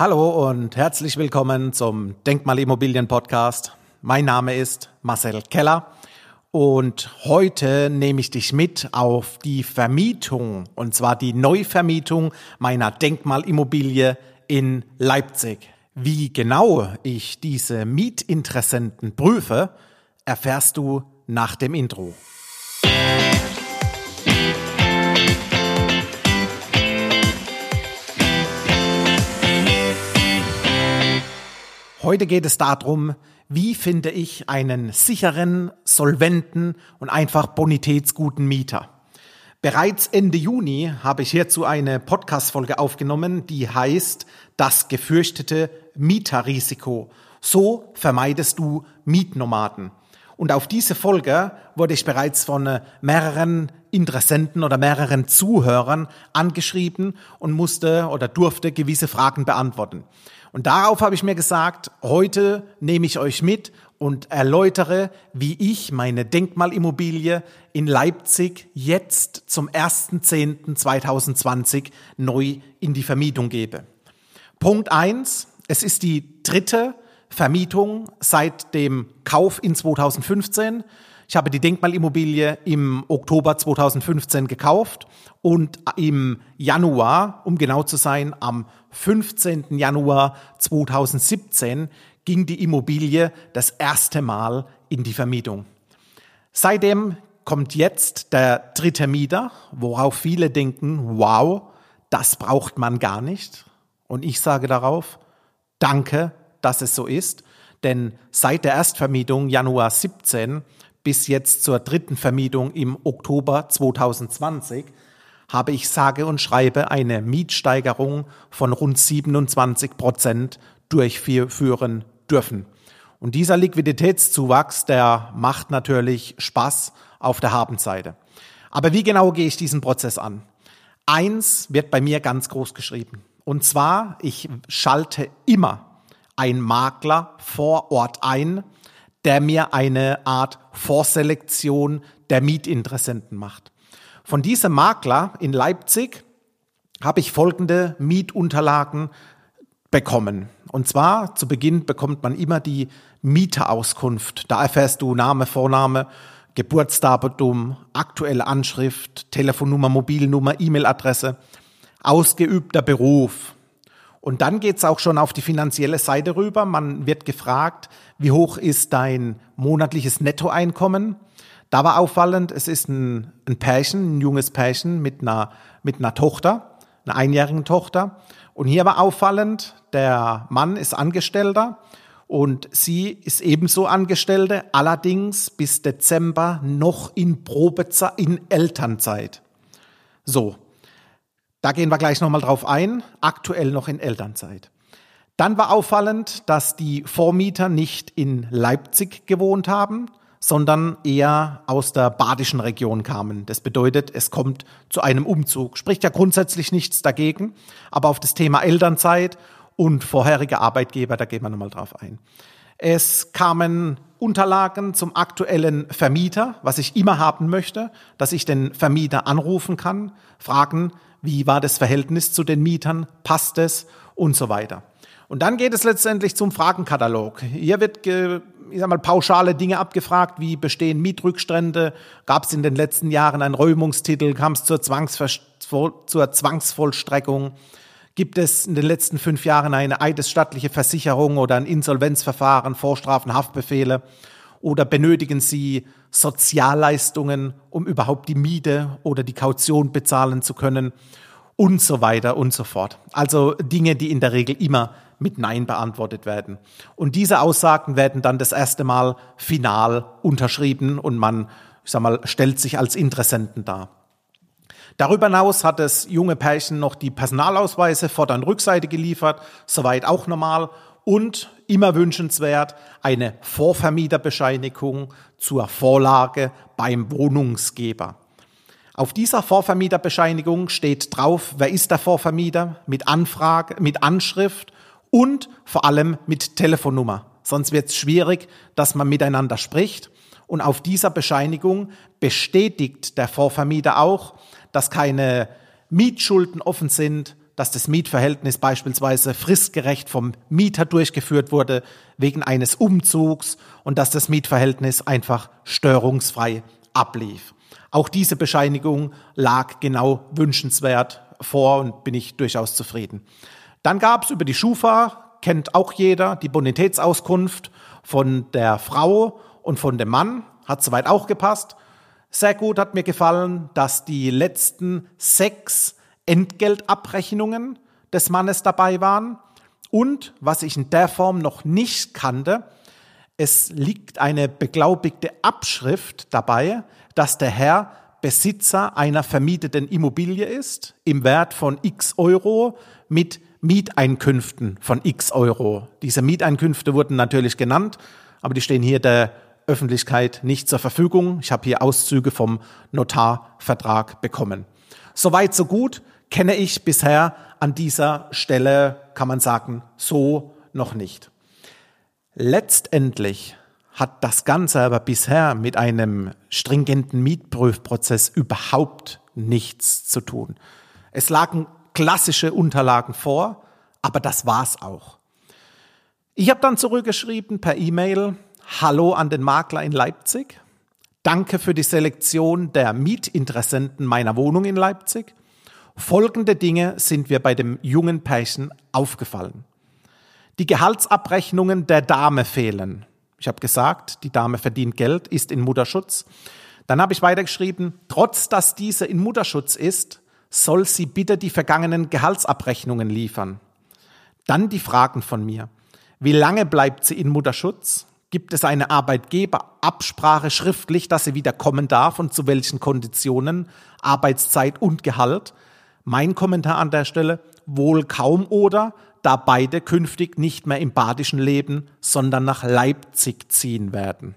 Hallo und herzlich willkommen zum Denkmalimmobilien Podcast. Mein Name ist Marcel Keller und heute nehme ich dich mit auf die Vermietung und zwar die Neuvermietung meiner Denkmalimmobilie in Leipzig. Wie genau ich diese Mietinteressenten prüfe, erfährst du nach dem Intro. Heute geht es darum, wie finde ich einen sicheren, solventen und einfach bonitätsguten Mieter. Bereits Ende Juni habe ich hierzu eine Podcast-Folge aufgenommen, die heißt Das gefürchtete Mieterrisiko. So vermeidest du Mietnomaden. Und auf diese Folge wurde ich bereits von mehreren Interessenten oder mehreren Zuhörern angeschrieben und musste oder durfte gewisse Fragen beantworten. Und darauf habe ich mir gesagt, heute nehme ich euch mit und erläutere, wie ich meine Denkmalimmobilie in Leipzig jetzt zum 1.10.2020 neu in die Vermietung gebe. Punkt eins: Es ist die dritte Vermietung seit dem Kauf in 2015. Ich habe die Denkmalimmobilie im Oktober 2015 gekauft und im Januar, um genau zu sein, am 15. Januar 2017 ging die Immobilie das erste Mal in die Vermietung. Seitdem kommt jetzt der dritte Mieter, worauf viele denken, wow, das braucht man gar nicht. Und ich sage darauf, danke, dass es so ist, denn seit der Erstvermietung Januar 17 bis jetzt zur dritten Vermietung im Oktober 2020 habe ich sage und schreibe eine Mietsteigerung von rund 27 Prozent durchführen dürfen. Und dieser Liquiditätszuwachs, der macht natürlich Spaß auf der Habenseite. Aber wie genau gehe ich diesen Prozess an? Eins wird bei mir ganz groß geschrieben. Und zwar, ich schalte immer einen Makler vor Ort ein, der mir eine Art Vorselektion der Mietinteressenten macht. Von diesem Makler in Leipzig habe ich folgende Mietunterlagen bekommen. Und zwar zu Beginn bekommt man immer die Mieterauskunft. Da erfährst du Name, Vorname, Geburtsdatum, aktuelle Anschrift, Telefonnummer, Mobilnummer, E-Mail-Adresse, ausgeübter Beruf, und dann geht's auch schon auf die finanzielle Seite rüber. Man wird gefragt, wie hoch ist dein monatliches Nettoeinkommen? Da war auffallend, es ist ein, ein Pärchen, ein junges Pärchen mit einer, mit einer Tochter, einer einjährigen Tochter. Und hier war auffallend, der Mann ist Angestellter und sie ist ebenso Angestellte, allerdings bis Dezember noch in Probezeit, in Elternzeit. So, da gehen wir gleich nochmal drauf ein, aktuell noch in Elternzeit. Dann war auffallend, dass die Vormieter nicht in Leipzig gewohnt haben, sondern eher aus der badischen Region kamen. Das bedeutet, es kommt zu einem Umzug. Spricht ja grundsätzlich nichts dagegen, aber auf das Thema Elternzeit und vorherige Arbeitgeber, da gehen wir nochmal drauf ein. Es kamen Unterlagen zum aktuellen Vermieter, was ich immer haben möchte, dass ich den Vermieter anrufen kann, fragen, wie war das Verhältnis zu den Mietern, passt es und so weiter. Und dann geht es letztendlich zum Fragenkatalog. Hier wird, ich sag mal, pauschale Dinge abgefragt, wie bestehen Mietrückstände, gab es in den letzten Jahren einen Räumungstitel, kam es zur, zur Zwangsvollstreckung, gibt es in den letzten fünf Jahren eine eidesstattliche Versicherung oder ein Insolvenzverfahren, Vorstrafen, Haftbefehle? Oder benötigen Sie Sozialleistungen, um überhaupt die Miete oder die Kaution bezahlen zu können? Und so weiter und so fort. Also Dinge, die in der Regel immer mit Nein beantwortet werden. Und diese Aussagen werden dann das erste Mal final unterschrieben und man, ich sag mal, stellt sich als Interessenten dar. Darüber hinaus hat das junge Pärchen noch die Personalausweise Vorder- und Rückseite geliefert, soweit auch normal und immer wünschenswert eine Vorvermieterbescheinigung zur Vorlage beim Wohnungsgeber. Auf dieser Vorvermieterbescheinigung steht drauf, wer ist der Vorvermieter mit Anfrage, mit Anschrift und vor allem mit Telefonnummer. Sonst wird es schwierig, dass man miteinander spricht. Und auf dieser Bescheinigung bestätigt der Vorvermieter auch, dass keine Mietschulden offen sind, dass das Mietverhältnis beispielsweise fristgerecht vom Mieter durchgeführt wurde wegen eines Umzugs und dass das Mietverhältnis einfach störungsfrei ablief. Auch diese Bescheinigung lag genau wünschenswert vor und bin ich durchaus zufrieden. Dann gab es über die Schufa, kennt auch jeder, die Bonitätsauskunft von der Frau und von dem Mann, hat soweit auch gepasst. Sehr gut hat mir gefallen, dass die letzten sechs Entgeltabrechnungen des Mannes dabei waren. Und was ich in der Form noch nicht kannte, es liegt eine beglaubigte Abschrift dabei, dass der Herr Besitzer einer vermieteten Immobilie ist, im Wert von x Euro mit Mieteinkünften von x Euro. Diese Mieteinkünfte wurden natürlich genannt, aber die stehen hier der Öffentlichkeit nicht zur Verfügung. Ich habe hier Auszüge vom Notarvertrag bekommen. Soweit, so gut kenne ich bisher an dieser Stelle, kann man sagen, so noch nicht. Letztendlich hat das Ganze aber bisher mit einem stringenten Mietprüfprozess überhaupt nichts zu tun. Es lagen klassische Unterlagen vor, aber das war's auch. Ich habe dann zurückgeschrieben per E-Mail, Hallo an den Makler in Leipzig. Danke für die Selektion der Mietinteressenten meiner Wohnung in Leipzig. Folgende Dinge sind mir bei dem jungen Pärchen aufgefallen. Die Gehaltsabrechnungen der Dame fehlen. Ich habe gesagt, die Dame verdient Geld, ist in Mutterschutz. Dann habe ich weitergeschrieben, trotz dass diese in Mutterschutz ist, soll sie bitte die vergangenen Gehaltsabrechnungen liefern. Dann die Fragen von mir. Wie lange bleibt sie in Mutterschutz? Gibt es eine Arbeitgeberabsprache schriftlich, dass sie wieder kommen darf und zu welchen Konditionen, Arbeitszeit und Gehalt? Mein Kommentar an der Stelle, wohl kaum oder, da beide künftig nicht mehr im badischen leben, sondern nach Leipzig ziehen werden.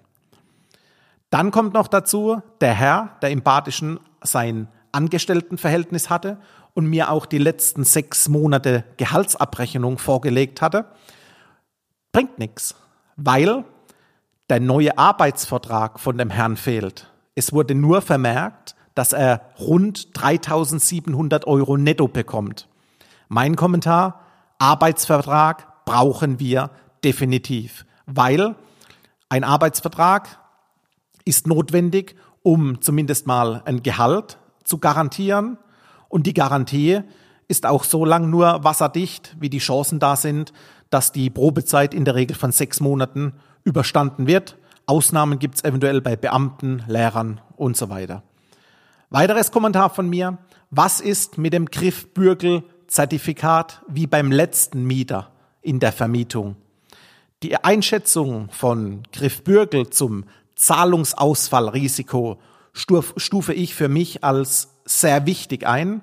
Dann kommt noch dazu, der Herr, der im badischen sein Angestelltenverhältnis hatte und mir auch die letzten sechs Monate Gehaltsabrechnung vorgelegt hatte, bringt nichts, weil der neue Arbeitsvertrag von dem Herrn fehlt. Es wurde nur vermerkt, dass er rund 3700 Euro netto bekommt. Mein Kommentar, Arbeitsvertrag brauchen wir definitiv, weil ein Arbeitsvertrag ist notwendig, um zumindest mal ein Gehalt zu garantieren. Und die Garantie ist auch so lang nur wasserdicht, wie die Chancen da sind, dass die Probezeit in der Regel von sechs Monaten überstanden wird. Ausnahmen gibt es eventuell bei Beamten, Lehrern und so weiter. Weiteres Kommentar von mir. Was ist mit dem Griffbürgel-Zertifikat wie beim letzten Mieter in der Vermietung? Die Einschätzung von Griffbürgel zum Zahlungsausfallrisiko stufe ich für mich als sehr wichtig ein.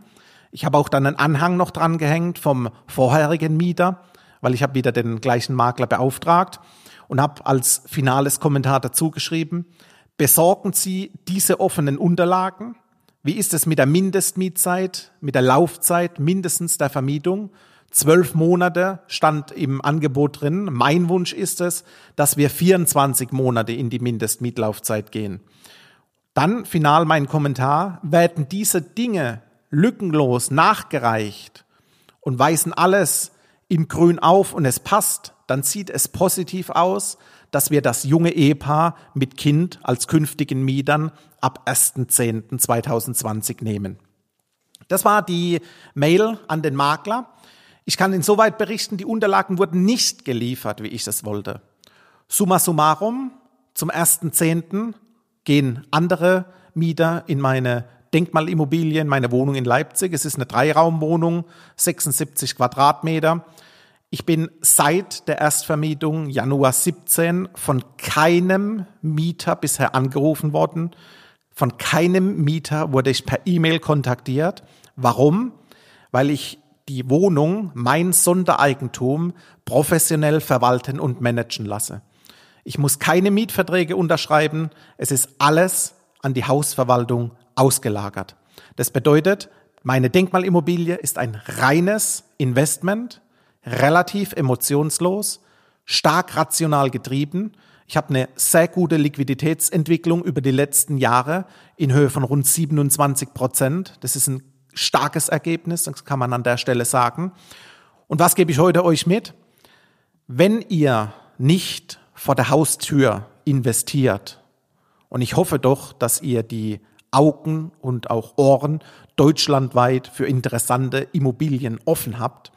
Ich habe auch dann einen Anhang noch dran gehängt vom vorherigen Mieter, weil ich habe wieder den gleichen Makler beauftragt und habe als finales Kommentar dazu geschrieben, besorgen Sie diese offenen Unterlagen. Wie ist es mit der Mindestmietzeit, mit der Laufzeit mindestens der Vermietung? Zwölf Monate stand im Angebot drin. Mein Wunsch ist es, dass wir 24 Monate in die Mindestmietlaufzeit gehen. Dann final mein Kommentar, werden diese Dinge lückenlos nachgereicht und weisen alles in grün auf und es passt, dann sieht es positiv aus, dass wir das junge Ehepaar mit Kind als künftigen Mietern ab 1.10.2020 nehmen. Das war die Mail an den Makler. Ich kann insoweit berichten, die Unterlagen wurden nicht geliefert, wie ich es wollte. Summa summarum, zum 1.10 gehen andere Mieter in meine Denkmalimmobilien, meine Wohnung in Leipzig. Es ist eine Dreiraumwohnung, 76 Quadratmeter. Ich bin seit der Erstvermietung Januar 17 von keinem Mieter bisher angerufen worden. Von keinem Mieter wurde ich per E-Mail kontaktiert. Warum? Weil ich die Wohnung, mein Sondereigentum, professionell verwalten und managen lasse. Ich muss keine Mietverträge unterschreiben. Es ist alles an die Hausverwaltung ausgelagert. Das bedeutet, meine Denkmalimmobilie ist ein reines Investment, relativ emotionslos, stark rational getrieben. Ich habe eine sehr gute Liquiditätsentwicklung über die letzten Jahre in Höhe von rund 27 Prozent. Das ist ein starkes Ergebnis, das kann man an der Stelle sagen. Und was gebe ich heute euch mit? Wenn ihr nicht vor der Haustür investiert, und ich hoffe doch, dass ihr die Augen und auch Ohren deutschlandweit für interessante Immobilien offen habt,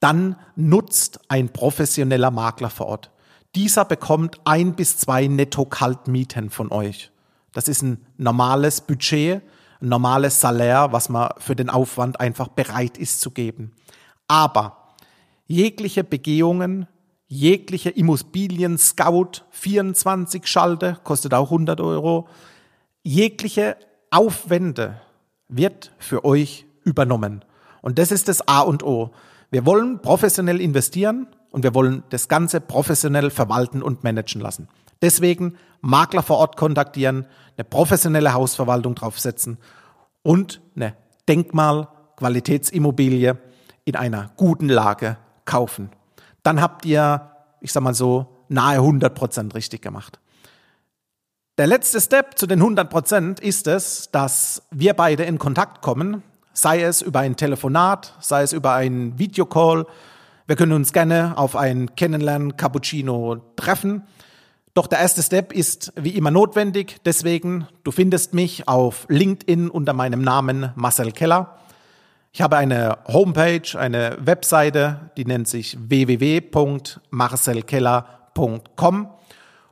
dann nutzt ein professioneller Makler vor Ort. Dieser bekommt ein bis zwei Netto-Kaltmieten von euch. Das ist ein normales Budget, ein normales Salär, was man für den Aufwand einfach bereit ist zu geben. Aber jegliche Begehungen, jegliche Immobilien-Scout 24 Schalte, kostet auch 100 Euro, jegliche Aufwände wird für euch übernommen. Und das ist das A und O. Wir wollen professionell investieren und wir wollen das Ganze professionell verwalten und managen lassen. Deswegen Makler vor Ort kontaktieren, eine professionelle Hausverwaltung draufsetzen und eine Denkmal-Qualitätsimmobilie in einer guten Lage kaufen. Dann habt ihr, ich sag mal so, nahe 100 Prozent richtig gemacht. Der letzte Step zu den 100 Prozent ist es, dass wir beide in Kontakt kommen, sei es über ein Telefonat, sei es über einen Videocall. Wir können uns gerne auf ein Kennenlernen Cappuccino treffen. Doch der erste Step ist wie immer notwendig. Deswegen, du findest mich auf LinkedIn unter meinem Namen Marcel Keller. Ich habe eine Homepage, eine Webseite, die nennt sich www.marcelkeller.com.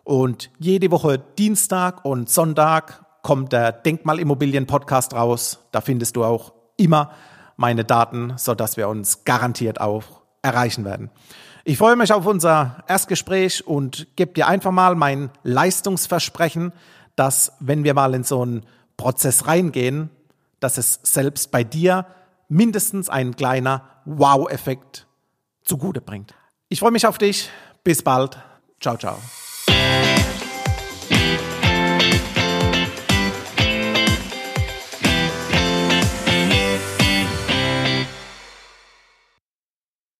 Und jede Woche Dienstag und Sonntag kommt der Denkmalimmobilien Podcast raus. Da findest du auch immer meine Daten, sodass wir uns garantiert auch erreichen werden. Ich freue mich auf unser Erstgespräch und gebe dir einfach mal mein Leistungsversprechen, dass wenn wir mal in so einen Prozess reingehen, dass es selbst bei dir mindestens ein kleiner Wow-Effekt zugute bringt. Ich freue mich auf dich. Bis bald. Ciao, ciao.